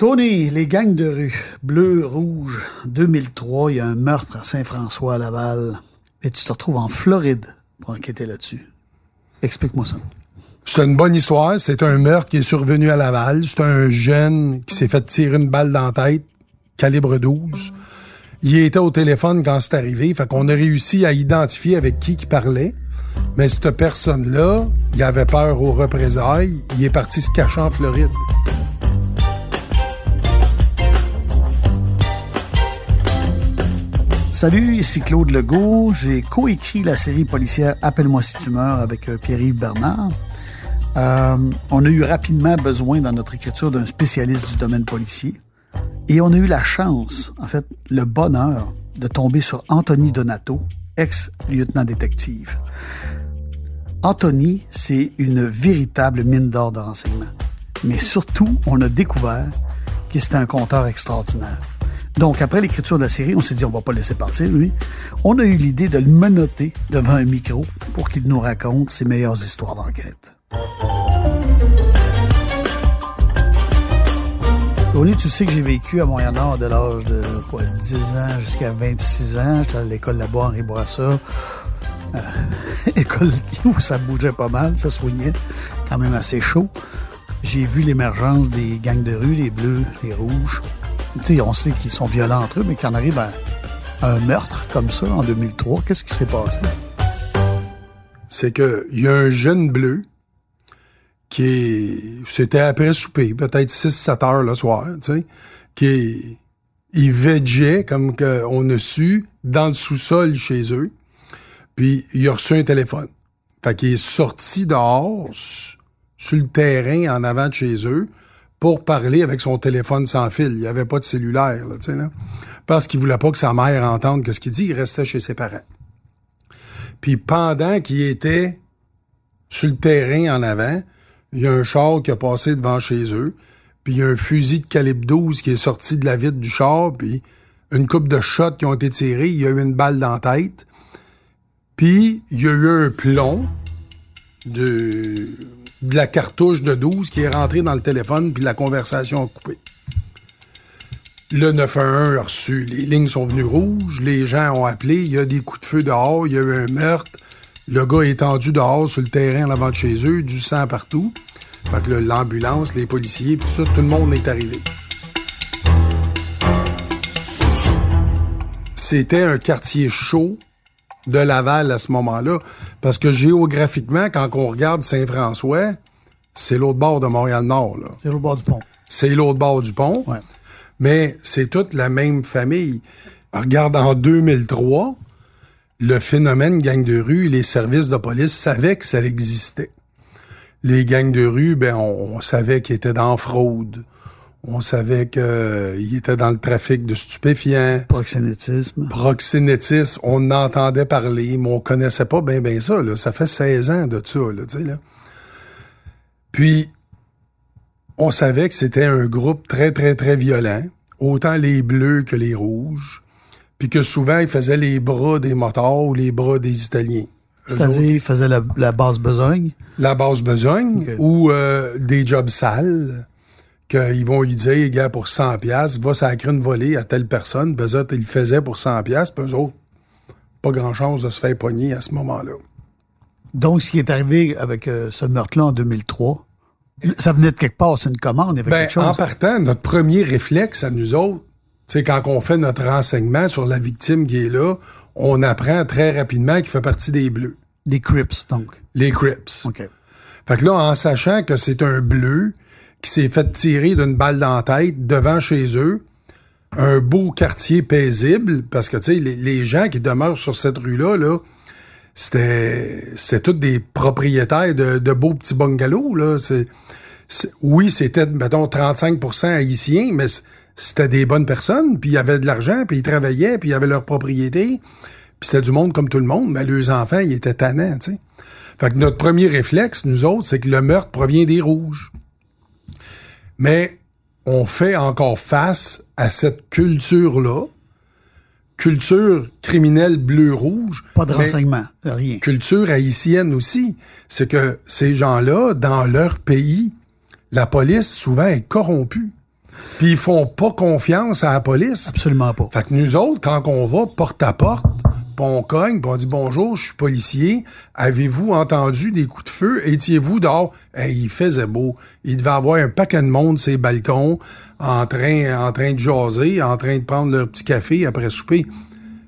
Tony, les gangs de rue, bleu, rouge, 2003, il y a un meurtre à Saint-François à Laval. Et tu te retrouves en Floride pour enquêter là-dessus. Explique-moi ça. C'est une bonne histoire. C'est un meurtre qui est survenu à Laval. C'est un jeune qui s'est fait tirer une balle dans la tête, calibre 12. Il était au téléphone quand c'est arrivé. Fait qu'on a réussi à identifier avec qui il parlait. Mais cette personne-là, il avait peur aux représailles. Il est parti se cacher en Floride. Salut, ici Claude Legault. J'ai coécrit la série policière Appelle-moi si tu meurs avec euh, Pierre-Yves Bernard. Euh, on a eu rapidement besoin dans notre écriture d'un spécialiste du domaine policier. Et on a eu la chance, en fait, le bonheur de tomber sur Anthony Donato, ex-lieutenant détective. Anthony, c'est une véritable mine d'or de renseignements. Mais surtout, on a découvert qu'il était un compteur extraordinaire. Donc, après l'écriture de la série, on s'est dit, on va pas laisser partir, lui. On a eu l'idée de le menotter devant un micro pour qu'il nous raconte ses meilleures histoires d'enquête. Tony, tu sais que j'ai vécu à Montréal-Nord de l'âge de quoi, 10 ans jusqu'à 26 ans. J'étais à l'école là-bas, Henri Bourassa. Euh, école où ça bougeait pas mal, ça soignait, quand même assez chaud. J'ai vu l'émergence des gangs de rue, les bleus, les rouges. On sait qu'ils sont violents entre eux, mais quand on arrive à un meurtre comme ça en 2003, qu'est-ce qui s'est passé? C'est que il y a un jeune bleu qui c'était après souper, peut-être 6-7 heures le soir, qui est, il comme on a su, dans le sous-sol chez eux, puis il a reçu un téléphone. Fait qu'il est sorti dehors, sur le terrain, en avant de chez eux, pour parler avec son téléphone sans fil. Il n'y avait pas de cellulaire, là, tu sais, là. Parce qu'il voulait pas que sa mère entende ce qu'il dit, il restait chez ses parents. Puis pendant qu'il était sur le terrain en avant, il y a un char qui a passé devant chez eux, puis il y a un fusil de calibre 12 qui est sorti de la vitre du char, puis une coupe de shots qui ont été tirés, il y a eu une balle dans la tête, puis il y a eu un plomb de, de la cartouche de 12 qui est rentré dans le téléphone, puis la conversation a coupé. Le 911 a reçu, les lignes sont venues rouges, les gens ont appelé, il y a des coups de feu dehors, il y a eu un meurtre, le gars est tendu dehors sur le terrain en avant de chez eux, du sang partout. Fait que l'ambulance, les policiers, tout ça, tout le monde est arrivé. C'était un quartier chaud de Laval à ce moment-là, parce que géographiquement, quand on regarde Saint-François, c'est l'autre bord de Montréal-Nord. C'est l'autre bord du pont. C'est l'autre bord du pont. Ouais. Mais c'est toute la même famille. Regarde, en 2003, le phénomène gang de rue, les services de police savaient que ça existait. Les gangs de rue, ben, on, savait qu'ils étaient dans fraude. On savait qu'ils euh, étaient dans le trafic de stupéfiants. Proxénétisme. Proxénétisme. On entendait parler, mais on connaissait pas bien ben ça. Là. Ça fait 16 ans de ça. Là, là. Puis, on savait que c'était un groupe très, très, très violent. Autant les bleus que les rouges puis que souvent, ils faisaient les bras des motards ou les bras des Italiens. C'est-à-dire, ils faisaient la, la, basse besogne? La basse besogne, ou euh, des jobs sales, qu'ils vont lui dire, gars, pour 100 pièces va sacrer une volée à telle personne, puis eux autres, ils le faisaient pour 100 pièces puis eux autres, pas grand-chose de se faire pogner à ce moment-là. Donc, ce qui est arrivé avec euh, ce meurtre-là en 2003, ça venait de quelque part, c'est une commande, il y avait ben, quelque chose? En partant, notre premier réflexe à nous autres, sais, quand on fait notre renseignement sur la victime qui est là, on apprend très rapidement qu'il fait partie des Bleus. Des Crips, donc. Les Crips. OK. Fait que là, en sachant que c'est un Bleu qui s'est fait tirer d'une balle dans la tête devant chez eux, un beau quartier paisible, parce que, tu sais, les, gens qui demeurent sur cette rue-là, là, c'était, c'était tous des propriétaires de, beaux petits bungalows, là. C'est, oui, c'était, mettons, 35% haïtiens, mais c'était des bonnes personnes, puis ils avaient de l'argent, puis ils travaillaient, puis ils avaient leur propriété, puis c'était du monde comme tout le monde, mais leurs enfants, ils étaient tannants, tu sais. Fait que notre premier réflexe, nous autres, c'est que le meurtre provient des rouges. Mais on fait encore face à cette culture-là, culture criminelle bleu-rouge. Pas de renseignement, rien. Culture haïtienne aussi. C'est que ces gens-là, dans leur pays, la police, souvent, est corrompue. Puis ils font pas confiance à la police. Absolument pas. Fait que nous autres, quand on va porte à porte, on cogne, on dit bonjour, je suis policier. Avez-vous entendu des coups de feu? Étiez-vous dehors? il faisait beau. Il devait avoir un paquet de monde sur ses balcons, en train, en train de jaser, en train de prendre leur petit café après souper.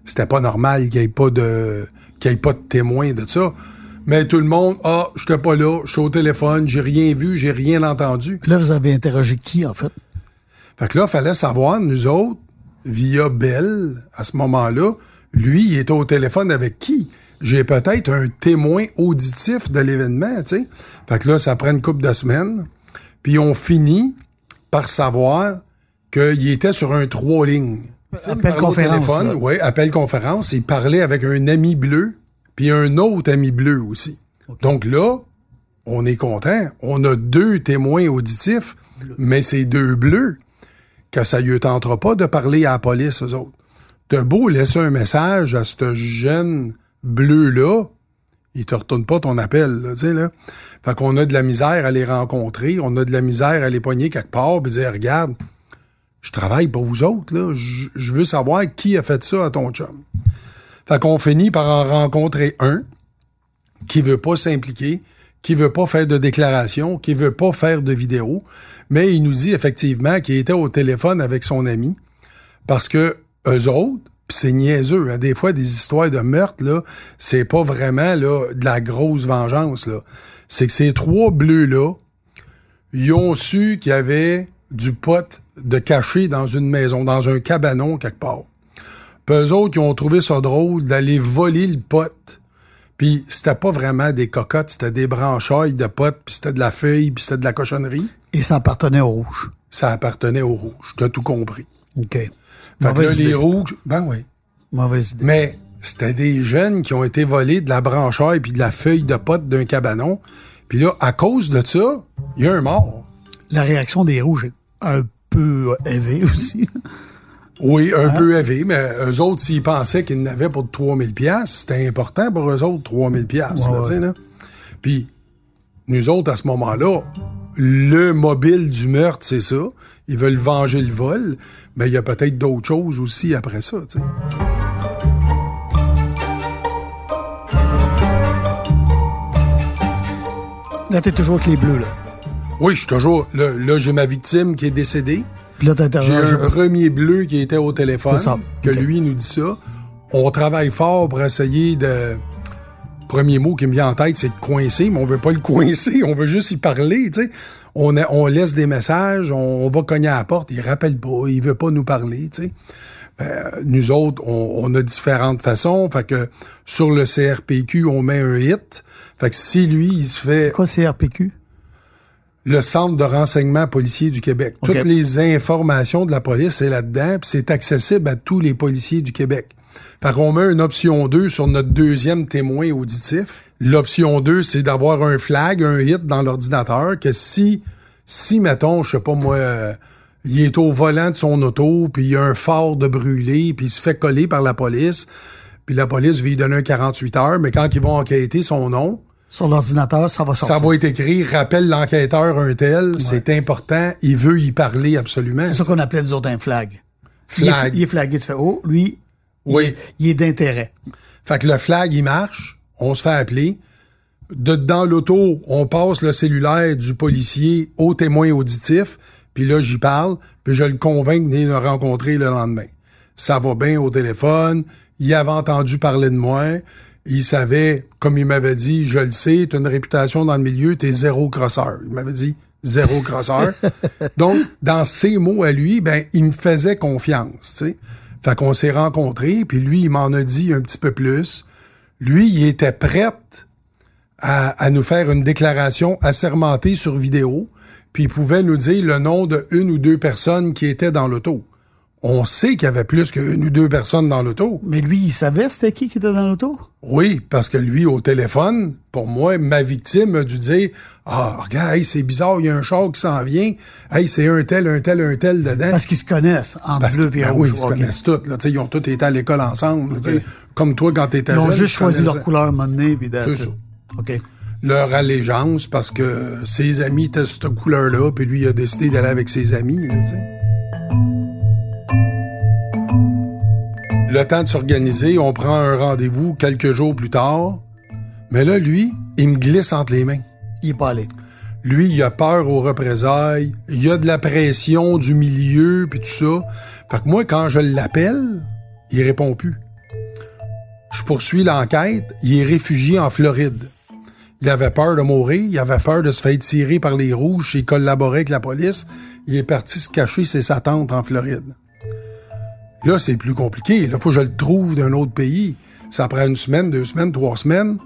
C'était pas normal qu'il n'y ait pas de, qu'il ait pas de témoins de ça. Mais tout le monde, ah, j'étais pas là, je suis au téléphone, j'ai rien vu, j'ai rien entendu. Là, vous avez interrogé qui, en fait? Fait que là, il fallait savoir, nous autres, via Bell, à ce moment-là, lui, il était au téléphone avec qui? J'ai peut-être un témoin auditif de l'événement, tu sais. Fait que là, ça prend une couple de semaines. Puis on finit par savoir qu'il était sur un trois lignes. Appel conférence. Oui, appel conférence. Il parlait avec un ami bleu, puis un autre ami bleu aussi. Donc là, on est content. On a deux témoins auditifs, mais c'est deux bleus que ça lui tentera pas de parler à la police, eux autres. T'as beau laisser un message à ce jeune bleu-là, il te retourne pas ton appel, tu sais, là. Fait qu'on a de la misère à les rencontrer, on a de la misère à les poigner quelque part, puis dire, regarde, je travaille pour vous autres, je veux savoir qui a fait ça à ton chum. Fait qu'on finit par en rencontrer un qui veut pas s'impliquer, qui veut pas faire de déclaration, qui veut pas faire de vidéo, mais il nous dit effectivement qu'il était au téléphone avec son ami parce que eux autres, c'est niaiseux. Hein. Des fois, des histoires de meurtre, là, c'est pas vraiment là, de la grosse vengeance. Là. C'est que ces trois bleus-là, ils ont su qu'il y avait du pot de caché dans une maison, dans un cabanon quelque part. Puis eux autres, ils ont trouvé ça drôle d'aller voler le pot. Puis c'était pas vraiment des cocottes, c'était des branchailles de potes, puis c'était de la feuille, puis c'était de la cochonnerie. Et ça appartenait au rouge. Ça appartenait au rouge. T'as tout compris. OK. Fait que là, les rouges, ben oui. Mauvaise idée. Mais c'était des jeunes qui ont été volés de la branchaille puis de la feuille de pote d'un cabanon. Puis là, à cause de ça, il y a un mort. La réaction des rouges est un peu élevée aussi. Oui, un hein? peu élevé, mais eux autres, s'ils pensaient qu'ils n'avaient pour 3000 pièces, c'était important pour eux autres, 3000 pièces, Puis, nous autres, à ce moment-là, le mobile du meurtre, c'est ça. Ils veulent venger le vol, mais il y a peut-être d'autres choses aussi après ça, tu sais. Là, t'es toujours avec les bleus, là. Oui, je suis toujours. Là, j'ai ma victime qui est décédée. Puis là, J'ai un premier bleu qui était au téléphone, que lui nous dit ça. On travaille fort pour essayer de premier mot qui me vient en tête, c'est de coincer, mais on veut pas le coincer, on veut juste y parler, tu sais. On, on laisse des messages, on, va cogner à la porte, il rappelle pas, il veut pas nous parler, tu sais. Ben, nous autres, on, a différentes façons. Fait que sur le CRPQ, on met un hit. Fait que si lui, il se fait... C'est quoi CRPQ? Le Centre de renseignement policier du Québec. Toutes les informations de la police, c'est là-dedans, puis c'est accessible à tous les policiers du Québec. Fait qu'on met une option 2 sur notre deuxième témoin auditif. L'option 2, c'est d'avoir un flag, un hit dans l'ordinateur, que si, si, mettons, je sais pas moi, euh, il est au volant de son auto, puis il y a un phare de brûlé, puis il se fait coller par la police, puis la police va lui donner un 48 heures, mais quand ils vont enquêter son nom, sur l'ordinateur, ça va sortir. Ça va être écrit, rappelle l'enquêteur un tel, c'est important, il veut y parler absolument. C'est ça qu'on appelait nous autres un flag. Flag. Il est, flagué, tu fais, oh, lui, oui. Il, est d'intérêt. Fait que le flag, il marche, on se fait appeler. De, dans l'auto, on passe le cellulaire du policier au témoin auditif, puis là, j'y parle, puis je le convainc de venir le rencontrer le lendemain. Ça va bien au téléphone, il avait entendu parler de moi, il savait, comme il m'avait dit, je le sais, tu as une réputation dans le milieu, tu es zéro crosseur. Il m'avait dit zéro crosseur. Donc, dans ses mots à lui, ben, il me faisait confiance, sais. Fait qu'on s'est rencontrés, puis lui, il m'en a dit un petit peu plus. Lui, il était prêt à, nous faire une déclaration assermentée sur vidéo puis il pouvait nous dire le nom de une ou deux personnes qui étaient dans l'auto. On sait qu'il y avait plus qu'une ou deux personnes dans l'auto. Mais lui, il savait c'était qui qui était dans l'auto? Oui, parce que lui, au téléphone, pour moi, ma victime a dû dire Ah, regarde, hey, c'est bizarre, il y a un char qui s'en vient. Hey, c'est un tel, un tel, un tel dedans. Parce qu'ils se connaissent en Parce bleu et ben rouge. oui, ils se connaissent tous. Là, Tu sais, ils ont tous été à l'école ensemble. Comme toi, quand tu étais Ils ont jeune. juste choisi leur couleur à un moment donné, puis ça. OK. Leur allégeance parce que ses amis étaient cette couleur-là, puis lui il a décidé d'aller avec ses amis. là, Le temps de s'organiser, on prend un rendez-vous quelques jours plus tard. Mais là, lui, il me glisse entre les mains. Il est pas allé. Lui, il a peur aux représailles. Il y a de la pression du milieu, puis tout ça. Fait que moi, quand je l'appelle, il répond plus. Je poursuis l'enquête. Il est réfugié en Floride. Il avait peur de mourir. Il avait peur de se faire tirer par les rouges. Il collaborait avec la police. Il est parti se cacher chez sa tante en Floride. Là, c'est plus compliqué. Là, faut que je le trouve d'un autre pays. Ça prend une semaine, deux semaines, trois semaines.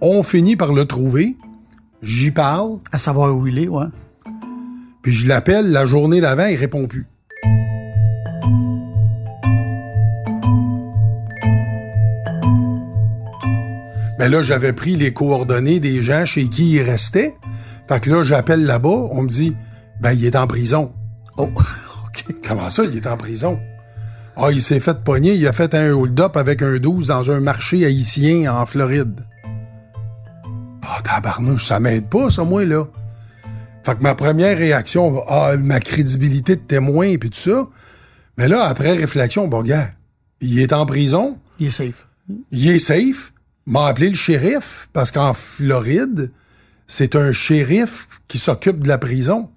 On finit par le trouver. J'y parle. À savoir où il est, ouais. Puis je l'appelle la journée d'avant, il répond plus. Mais là, j'avais pris les coordonnées des gens chez qui il restait. Fait que là, j'appelle là-bas, on me dit, ben, il est en prison. Oh, OK. Comment ça, il est en prison? Ah, il s'est fait pogner, il a fait un hold-up avec un 12 dans un marché haïtien en Floride. Ah, tabarnouche, ça m'aide pas, ça, moi, là. Fait que ma première réaction, ah, ma crédibilité de témoin, puis tout ça. Mais là, après réflexion, bon, gars, il est en prison, Il est safe. il est safe, m'a appelé le shérif, parce qu'en Floride, c'est un shérif qui s'occupe de la prison.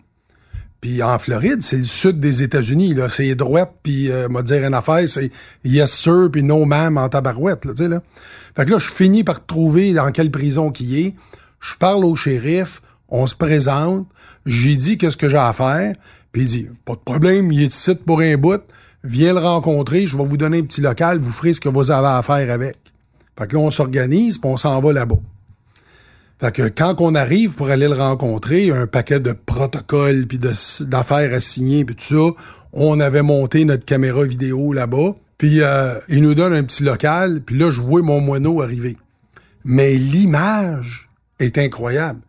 Puis en Floride, c'est le sud des États-Unis, là. C'est droite, puis euh, m'a dire une affaire, c'est yes sir, puis no ma'am en tabarouette, là, là. Fait que là, je finis par trouver dans quelle prison qu'il est. Je parle au shérif, on se présente, j'ai dit qu'est-ce que j'ai à faire, puis il dit, pas de problème, il est ici pour un bout, viens le rencontrer, je vais vous donner un petit local, vous ferez ce que vous avez à faire avec. Fait que là, on s'organise, puis on s'en va là-bas. Fait que quand on arrive pour aller le rencontrer, un paquet de protocoles puis de- d'affaires à signer puis tout ça, on avait monté notre caméra vidéo là-bas. Puis euh, il nous donne un petit local, puis là je vois mon moineau arriver. Mais l'image est incroyable.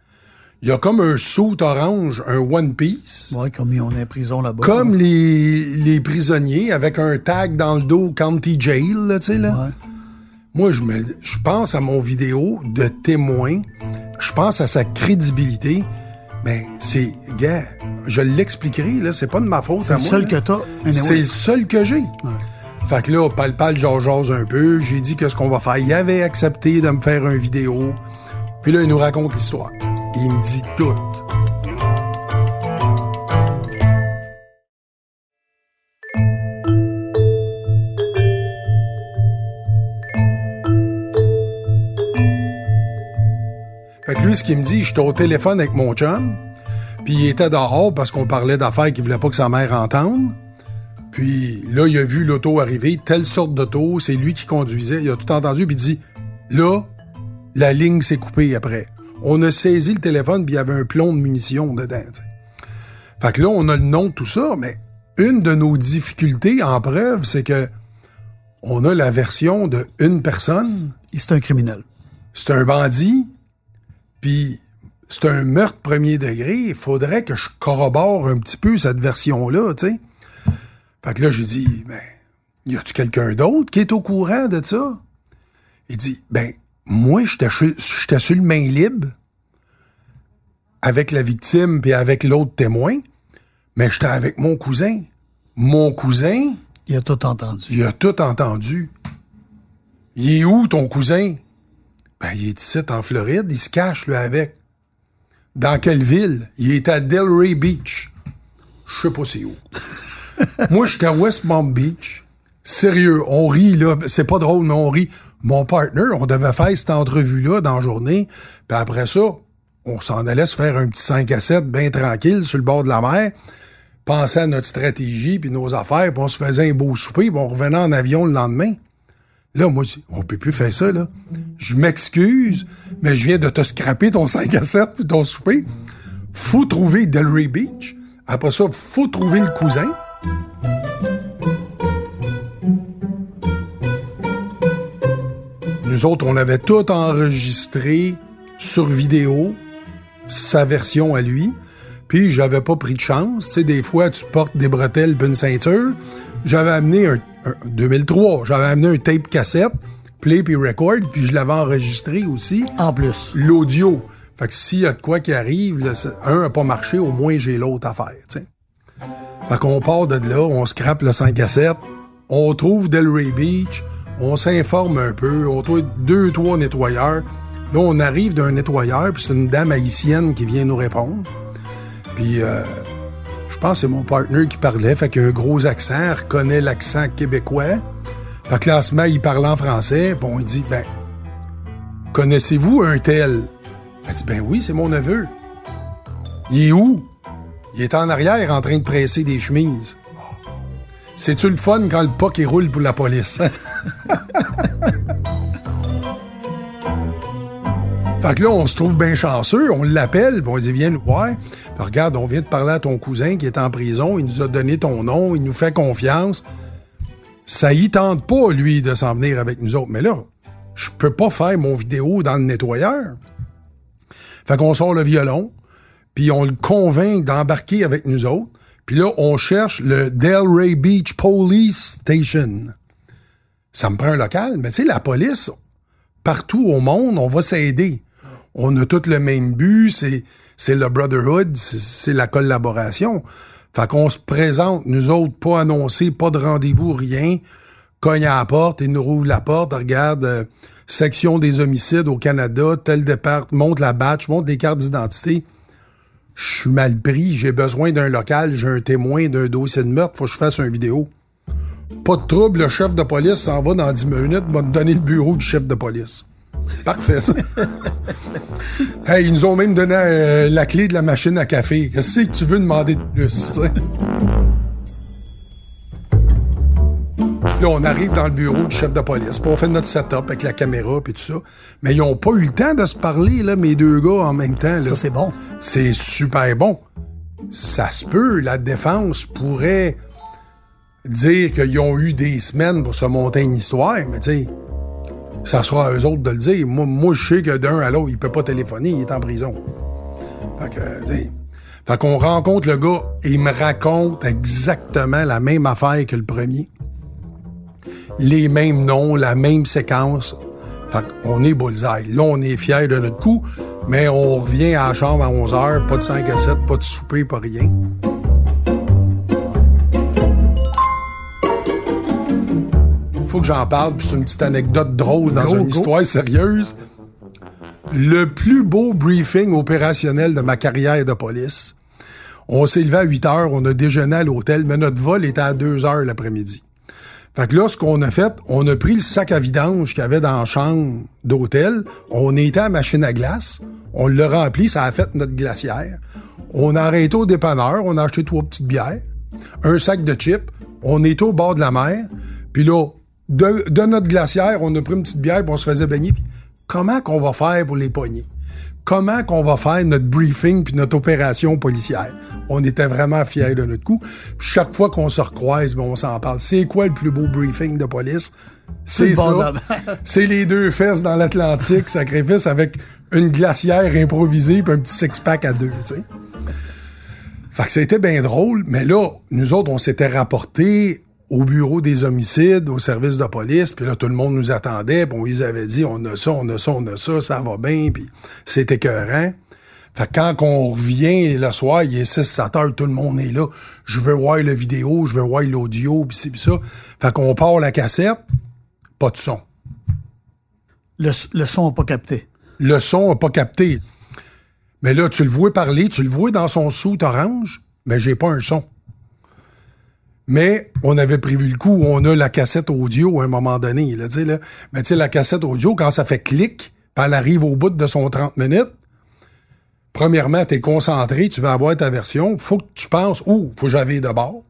Il y a comme un saut orange, un One Piece, Ouais, comme ils ont en prison là-bas. comme les, les prisonniers avec un tag dans le dos County Jail, tu sais là. Ouais. Moi, je me, je pense à mon vidéo de témoin. Je pense à sa crédibilité. Mais c'est, gars, je l'expliquerai, là. C'est pas de ma faute C'est le seul là. que t'as. anyway. C'est le seul que j'ai. Fait que là, pal-pal, j'en un peu. J'ai dit qu'est-ce qu'on va faire. Il avait accepté de me faire une vidéo. Puis là, il nous raconte l'histoire. Il me dit tout. Ce qu'il me dit, j'étais au téléphone avec mon chum, puis il était dehors parce qu'on parlait d'affaires qu'il voulait pas que sa mère entende. Puis là, il a vu l'auto arriver, telle sorte d'auto, c'est lui qui conduisait, il a tout entendu, puis il dit, là, la ligne s'est coupée après. On a saisi le téléphone, puis il y avait un plomb de munitions dedans. tu sais. Fait que là, on a le nom de tout ça, mais une de nos difficultés en preuve, c'est que on a la version de une personne Et C'est un criminel. c'est un bandit, puis c'est un meurtre premier degré. Il faudrait que je corrobore un petit peu cette version-là, tu sais. Fait que là, j'ai dit, ben, y a-tu quelqu'un d'autre qui est au courant de ça? Il dit, ben, moi, j'étais sur le main libre avec la victime puis avec l'autre témoin, mais j'étais avec mon cousin. Mon cousin, Il a tout entendu. il a tout entendu. Il est où, ton cousin? Ben, il est ici, en Floride. Il se cache, lui, avec. Dans quelle ville? Il est à Delray Beach. Je sais pas c'est où. Moi, j'étais à West Palm Beach. Sérieux, on rit, là. C'est pas drôle, mais on rit. Mon partner, on devait faire cette entrevue-là dans la journée. Puis après ça, on s'en allait se faire un petit 5 à 7 bien tranquille sur le bord de la mer penser à notre stratégie puis nos affaires, puis on se faisait un beau souper, puis on revenait en avion le lendemain. Là, moi, je dis, on peut plus faire ça, là. Je m'excuse, mais je viens de te scraper ton 5 à 7 puis ton souper. faut trouver Delray Beach. Après ça, faut trouver le cousin. Nous autres, on avait tout enregistré sur vidéo, sa version à lui. Puis j'avais pas pris de chance. Tu sais, des fois, tu portes des bretelles une ceinture. J'avais amené un, 2003, j'avais amené un tape cassette, play puis record, puis je l'avais enregistré aussi. En plus. L'audio. Fait que s'il y a de quoi qui arrive, un a pas marché, au moins j'ai l'autre à faire, tu sais. Fait qu'on part de là, on scrape le 5 à 7, on trouve Delray Beach, on s'informe un peu, on trouve deux, trois nettoyeurs. Là, on arrive d'un nettoyeur, puis c'est une dame haïtienne qui vient nous répondre. Puis, euh, je pense que c'est mon partner qui parlait, fait qu'il un gros accent, reconnaît l'accent québécois. Fait que là, il parle en français, bon, il dit, ben, connaissez-vous un tel? Elle dit, ben oui, c'est mon neveu. Il est où? Il est en arrière en train de presser des chemises. C'est-tu le fun quand le POC roule pour la police? Fait que là, on se trouve bien chanceux, on l'appelle, on dit viens nous voir. regarde, on vient de parler à ton cousin qui est en prison, il nous a donné ton nom, il nous fait confiance. Ça y tente pas, lui, de s'en venir avec nous autres. Mais là, je peux pas faire mon vidéo dans le nettoyeur. Fait qu'on sort le violon, puis on le convainc d'embarquer avec nous autres. Puis là, on cherche le Delray Beach Police Station. Ça me prend un local, mais tu sais, la police, partout au monde, on va s'aider. On a tout le même but, c'est, le brotherhood, c'est, la collaboration. Fait qu'on se présente, nous autres, pas annoncés, pas de rendez-vous, rien. Cogne à la porte, il nous rouvre la porte, regarde, euh, section des homicides au Canada, tel départ, monte la batch, monte des cartes d'identité je suis mal pris, j'ai besoin d'un local, j'ai un témoin d'un dossier de meurtre, faut que je fasse une vidéo. Pas de trouble, le chef de police s'en va dans 10 minutes, va me donner le bureau du chef de police. Parfait, ça. hey, ils nous ont même donné euh, la clé de la machine à café. Qu'est-ce que tu veux demander de plus, là, on arrive dans le bureau du chef de police. Puis on fait notre setup avec la caméra et tout ça. Mais ils n'ont pas eu le temps de se parler, là, mes deux gars, en même temps. Ça, c'est bon. C'est super bon. Ça se peut, la défense pourrait dire qu'ils ont eu des semaines pour se monter une histoire, mais tu sais, ça sera à eux autres de le dire. Moi, je sais que d'un à l'autre, il peut pas téléphoner, il est en prison. Fait que, tu sais. Fait qu'on rencontre le gars et il me raconte exactement la même affaire que le premier les mêmes noms, la même séquence. Fait qu'on est bullseye. Là, on est fiers de notre coup, mais on revient à la chambre à 11 h, pas de 5 à 7, pas de souper, pas rien. Faut que j'en parle, puis c'est une petite anecdote drôle dans une histoire sérieuse. Le plus beau briefing opérationnel de ma carrière de police. On s'est levé à 8 heures, on a déjeuné à l'hôtel, mais notre vol était à 2 heures l'après-midi. Fait que là, ce qu'on a fait, on a pris le sac à vidange qu'il y avait dans la chambre d'hôtel, on était à la machine à glace, on l'a rempli, ça a fait notre glacière. On a arrêté au dépanneur, on a acheté trois petites bières, un sac de chips, on était au bord de la mer, puis là, de, notre glacière, on a pris une petite bière, puis on se faisait baigner. comment qu'on va faire pour les poignées? comment qu'on va faire notre briefing puis notre opération policière? On était vraiment fiers de notre coup. chaque fois qu'on se recroise, ben, on s'en parle. C'est quoi le plus beau briefing de police? C'est ça. C'est les deux fesses dans l'Atlantique, sacrifice, avec une glacière improvisée puis un petit six-pack à deux, tu sais. Fait que c'était bien drôle, mais là, nous autres, on s'était rapporté au bureau des homicides, au service de police, puis là, tout le monde nous attendait, bon, ils avaient dit, on a ça, on a ça, on a ça, ça va bien, puis c'était écœurant. Fait que quand on revient le soir, il est 6 7 heures, tout le monde est là. Je veux voir la vidéo, je veux voir l'audio, puis c'est ça. Fait qu'on part la cassette, pas de son. Le, son n'a pas capté. Le son n'a pas capté. Mais là, tu le vois parler, tu le vois dans son sou orange, mais j'ai pas un son. Mais on avait prévu le coup, on a la cassette audio à un moment donné. Là, là. Mais tu sais, la cassette audio, quand ça fait clic, puis elle arrive au bout de son 30 minutes, premièrement, tu es concentré, tu vas avoir ta version, faut que tu penses, ouh, faut que j'avais de bord.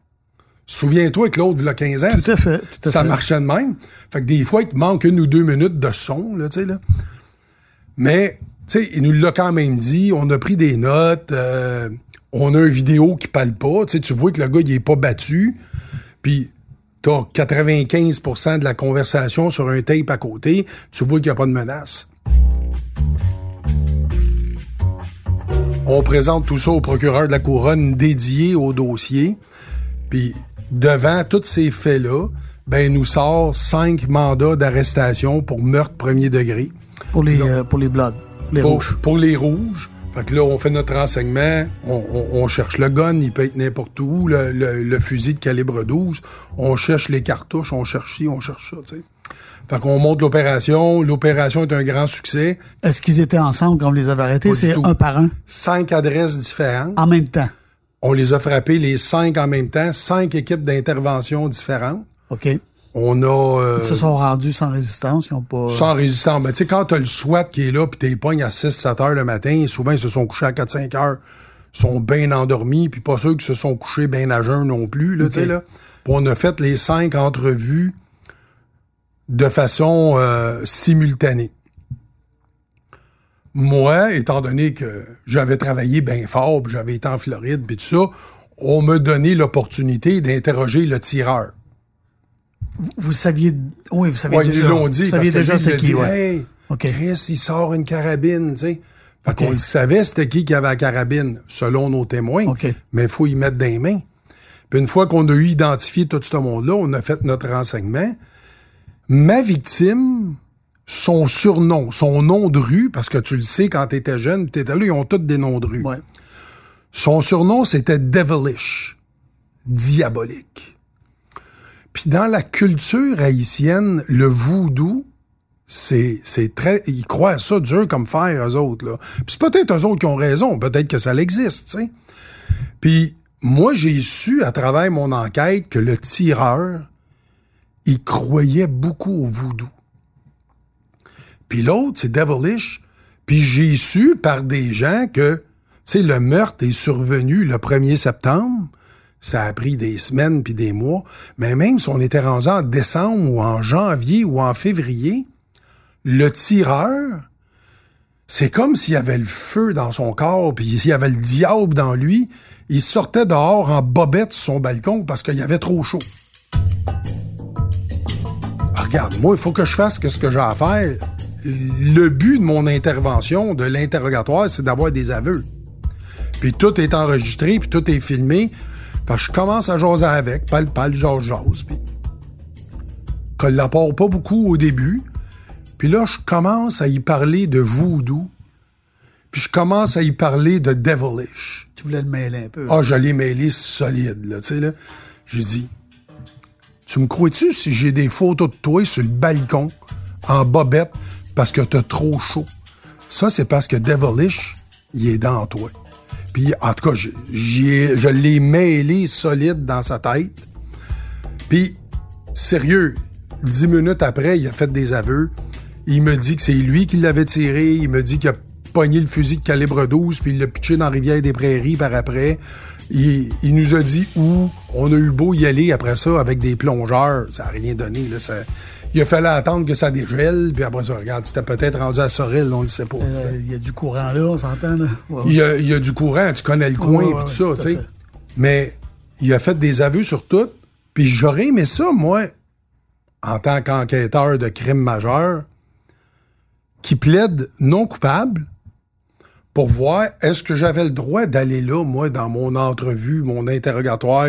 Souviens-toi que l'autre, il y a 15 ans, tout à fait, ça marchait de même. Fait que des fois, il te manque une ou deux minutes de son, là, tu sais, là. Mais Tu sais, il nous l'a quand même dit, on a pris des notes, euh, on a une vidéo qui parle pas, tu sais, tu vois que le gars, il est pas battu, puis t'as 95% de la conversation sur un tape à côté, tu vois qu'il n'y a pas de menace. On présente tout ça au procureur de la couronne dédié au dossier, puis devant tous ces faits-là, ben, il nous sort cinq mandats d'arrestation pour meurtre premier degré. Pour les, euh, pour les Bloods, les pour, rouges. Pour les rouges. Fait que là, on fait notre renseignement, on, on- on cherche le gun, il peut être n'importe où, le, le- le fusil de calibre 12, on cherche les cartouches, on cherche ci, on cherche ça, tu sais. Fait qu'on monte l'opération, l'opération est un grand succès, Est-ce qu'ils étaient ensemble quand on les avait arrêtés? C'est un par un, cinq adresses différentes, en même temps? on les a frappés les cinq en même temps, cinq équipes d'intervention différentes. OK. Ils On a... euh, se sont rendus sans résistance. Ils ont pas. Sans résistance. Ben, tu sais, quand t'as le SWAT qui est là, puis t'es pognes à 6-7 heures le matin, souvent, ils se sont couchés à 4-5 heures, sont bien endormis, puis pas ceux qui se sont couchés bien à jeun non plus, là, tu sais, là. Puis on a fait les cinq entrevues de façon euh, simultanée. Moi, étant donné que j'avais travaillé bien fort, puis j'avais été en Floride, puis tout ça, on m'a donné l'opportunité d'interroger le tireur. Vous saviez. Oui, vous saviez Ouais, ils déjà. nous l'ont dit. Vous saviez déjà c'était qui, dit, ouais. Hey. Chris, il sort une carabine, tu sais. Fait qu'on le savait, c'était qui qui avait la carabine, selon nos témoins. Mais il faut y mettre des mains. Puis une fois qu'on a eu identifié tout ce monde-là, on a fait notre renseignement. Ma victime, son surnom, son nom de rue, parce que tu le sais, quand t'étais jeune, t'étais là, ils ont tous des noms de rue. Ouais. Son surnom, c'était Devilish, diabolique. Puis dans la culture haïtienne, le voodoo, c'est c'est très ils croient à ça dur comme fer eux autres là. Puis c'est peut-être eux autres qui ont raison, peut-être que ça existe, tu sais. Puis moi j'ai su à travers mon enquête que le tireur il croyait beaucoup au voodoo. Puis l'autre, c'est Devilish. Puis j'ai su par des gens que, tu sais, le meurtre est survenu le 1er septembre. Ça a pris des semaines puis des mois. Mais même si on était rendu en décembre ou en janvier ou en février, le tireur, c'est comme s'il y avait le feu dans son corps puis s'il y avait le diable dans lui. Il sortait dehors en bobette sur son balcon parce qu'il y avait trop chaud. Ah, regarde, moi, il faut que je fasse ce que j'ai à faire. Le but de mon intervention, de l'interrogatoire, c'est d'avoir des aveux. Puis tout est enregistré, puis tout est filmé. Parce que je commence à jaser avec, pal pal, jase jase. Puis collabore pas beaucoup au début. Puis là, je commence à y parler de voodoo. Puis je commence à y parler de devilish. Tu voulais le mêler un peu. Ah, je l'ai mêlé solide, là, tu sais, là. J'ai dit, tu me crois-tu si j'ai des photos de toi sur le balcon, en bobette, parce que t'as trop chaud? Ça, c'est parce que Devilish, il est dans toi. Puis, en tout cas, je l'ai mêlé solide dans sa tête. Puis, sérieux, dix minutes après, il a fait des aveux. Il me dit que c'est lui qui l'avait tiré. Il me dit qu'il a pogné le fusil de calibre 12 puis il l'a pitché dans rivière des Prairies par après. Il, il nous a dit où. On a eu beau y aller après ça avec des plongeurs. Ça n'a rien donné. Là, il a fallu attendre que ça dégèle. Puis après ça, regarde, c'était peut-être rendu à Sorel, on le sait pas. Euh, Il y a du courant là, on s'entend. Ouais, Il y, a, du courant, tu connais le coin ouais, tout ça, tu sais. Mais il a fait des aveux sur tout. Puis j'aurais aimé ça, moi, en tant qu'enquêteur de crime majeur, qui plaide non coupable pour voir est-ce que j'avais le droit d'aller là, moi, dans mon entrevue, mon interrogatoire,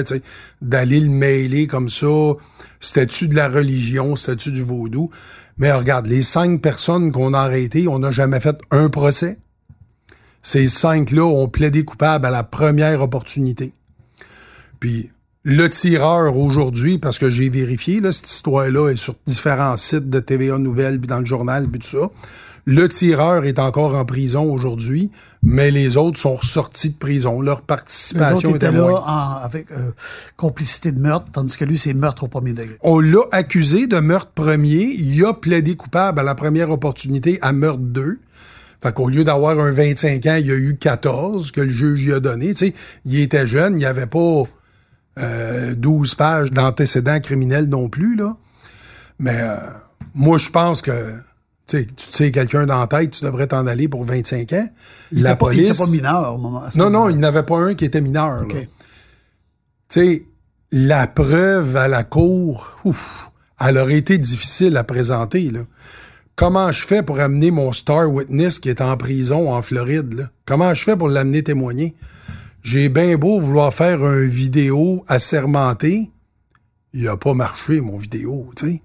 d'aller le mailer comme ça? C'était-tu de la religion, c'était-tu du vaudou? Mais regarde, les cinq personnes qu'on a arrêtées, on n'a jamais fait un procès. Ces cinq-là ont plaidé coupable à la première opportunité. Puis le tireur aujourd'hui, parce que j'ai vérifié, là, cette histoire-là est sur différents sites de TVA Nouvelles, puis dans le journal, puis tout ça. Le tireur est encore en prison aujourd'hui, mais les autres sont ressortis de prison. Leur participation était là en- avec euh, complicité de meurtre, tandis que lui, c'est meurtre au premier degré. On l'a accusé de meurtre premier. Il a plaidé coupable à la première opportunité à meurtre 2. Fait qu'au lieu d'avoir un 25 ans, il y a eu 14 que le juge lui a donné. Tu sais, il était jeune, il n'y avait pas euh, 12 pages d'antécédents criminels non plus, là. Mais euh, moi, je pense que, tu tu sais, quelqu'un dans la tête, tu devrais t'en aller pour 25 ans. Il la était pas- il police. était pas mineur au moment. à ce non, non, il n'avait pas un qui était mineur. Tu sais, la preuve à la cour, ouf, elle aurait été difficile à présenter. Là. Comment je fais pour amener mon star witness qui est en prison en Floride? Là? Comment je fais pour l'amener témoigner? J'ai bien beau vouloir faire un vidéo assermenté. Il a pas marché, mon vidéo, tu sais.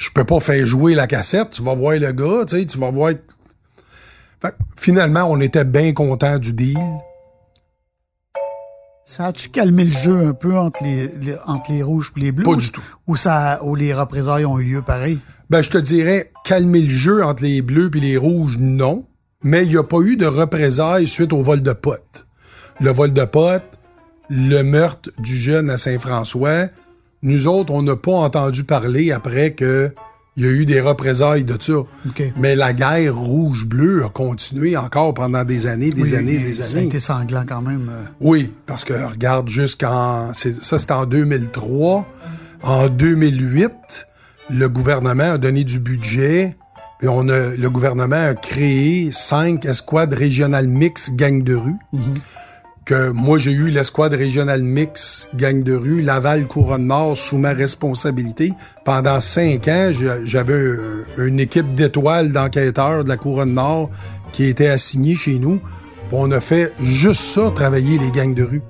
Je peux pas faire jouer la cassette. Tu vas voir le gars, tu sais, tu vas voir... Fait finalement, on était bien content du deal. Ça a-tu calmé le jeu un peu entre les, les- entre les rouges et les bleus? Pas ou- du tout. Ou, ça, ou les représailles ont eu lieu pareil? Ben, je te dirais, calmer le jeu entre les bleus et les rouges, non. Mais il n'y a pas eu de représailles suite au vol de potes. Le vol de potes, le meurtre du jeune à Saint-François, nous autres, on n'a pas entendu parler après que il y a eu des représailles de ça. Mais la guerre rouge-bleue a continué encore pendant des années, des Oui, années, des Ça a années. été sanglant quand même. euh. Oui, parce que regarde jusqu'en ça c'était en 2003, en 2008, le gouvernement a donné du budget et on a le gouvernement a créé cinq escouades régionales mixtes gang de rue. Que moi j'ai eu l'escouade régionale mix gang de rue Laval Couronne Nord sous ma responsabilité pendant cinq ans. J'avais euh, une équipe d'étoiles d'enquêteurs de la Couronne Nord qui était assignée chez nous. On a fait juste ça, travailler les gangs de rue.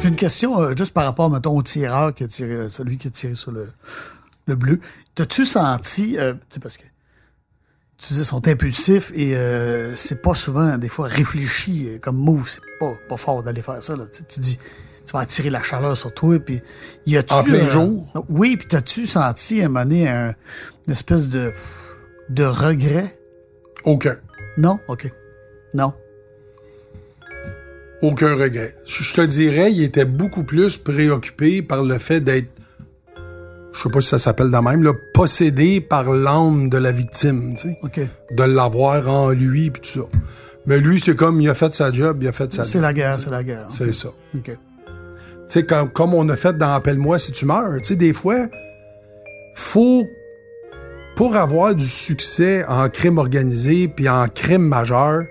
J'ai une question euh, juste par rapport, mettons, au tireur qui a tiré, celui qui a tiré sur le, le bleu. T'as-tu senti, euh, parce que tu dis, ils sont impulsifs et euh, c'est pas souvent, des fois, réfléchi euh, comme move. C'est pas, pas fort d'aller faire ça. Là. Tu, dis, tu vas attirer la chaleur sur toi. Puis, y a-tu, En plein euh, jour? Oui, puis t'as-tu senti à un moment donné un, une espèce de, de regret? Aucun. Non? OK. Non. Aucun regret. Je te dirais, il était beaucoup plus préoccupé par le fait d'être, je sais pas si ça s'appelle de même, là, possédé par l'âme de la victime, tu sais. De l'avoir en lui, puis tout ça. Mais lui, c'est comme, il a fait sa job, il a fait sa C'est la guerre, c'est la guerre. C'est ça. OK. Tu sais, comme, comme on a fait dans Appelle-moi si tu meurs, tu sais, des fois, faut, pour avoir du succès en crime organisé puis en crime majeur,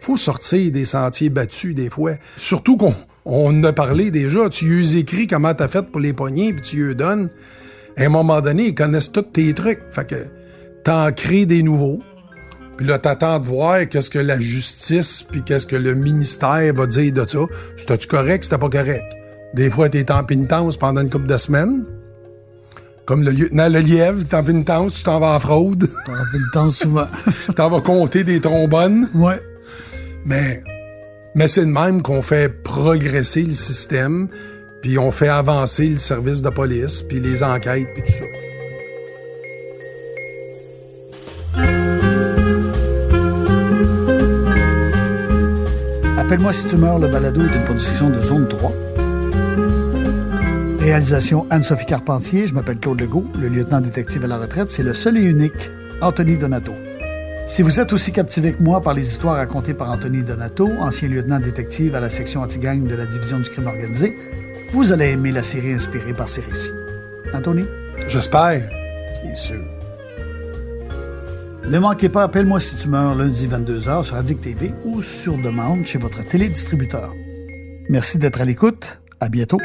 faut sortir des sentiers battus des fois. Surtout qu'on on en a parlé déjà, tu lui écrit comment t'as fait pour les poignées puis tu lui donnes. À un moment donné, ils connaissent tous tes trucs. Fait que t'en crées des nouveaux. Puis là, t'attends de voir qu'est-ce que la justice puis qu'est-ce que le ministère va dire de ça. C'était-tu correct, c'était pas correct? Des fois, t'es en pénitence pendant une couple de semaines. Comme le lieutenant Lelièvre, t'es en pénitence, tu t'en vas en fraude. Rappelé le temps souvent. t'en vas compter des trombones. ouais. Mais, mais c'est de même qu'on fait progresser le système, puis on fait avancer le service de police, puis les enquêtes, puis tout ça. Appelle-moi si tu meurs, le balado est une production de Zone 3. Réalisation Anne-Sophie Carpentier, je m'appelle Claude Legault, le lieutenant détective à la retraite, c'est le seul et unique Anthony Donato. Si vous êtes aussi captivé que moi par les histoires racontées par Anthony Donato, ancien lieutenant détective à la section anti-gang de la division du crime organisé, vous allez aimer la série inspirée par ses récits. Anthony? J'espère. C'est sûr. Ne manquez pas Appelle-moi si tu meurs lundi 22h sur Addict TV ou sur demande chez votre télédistributeur. Merci d'être à l'écoute. À bientôt.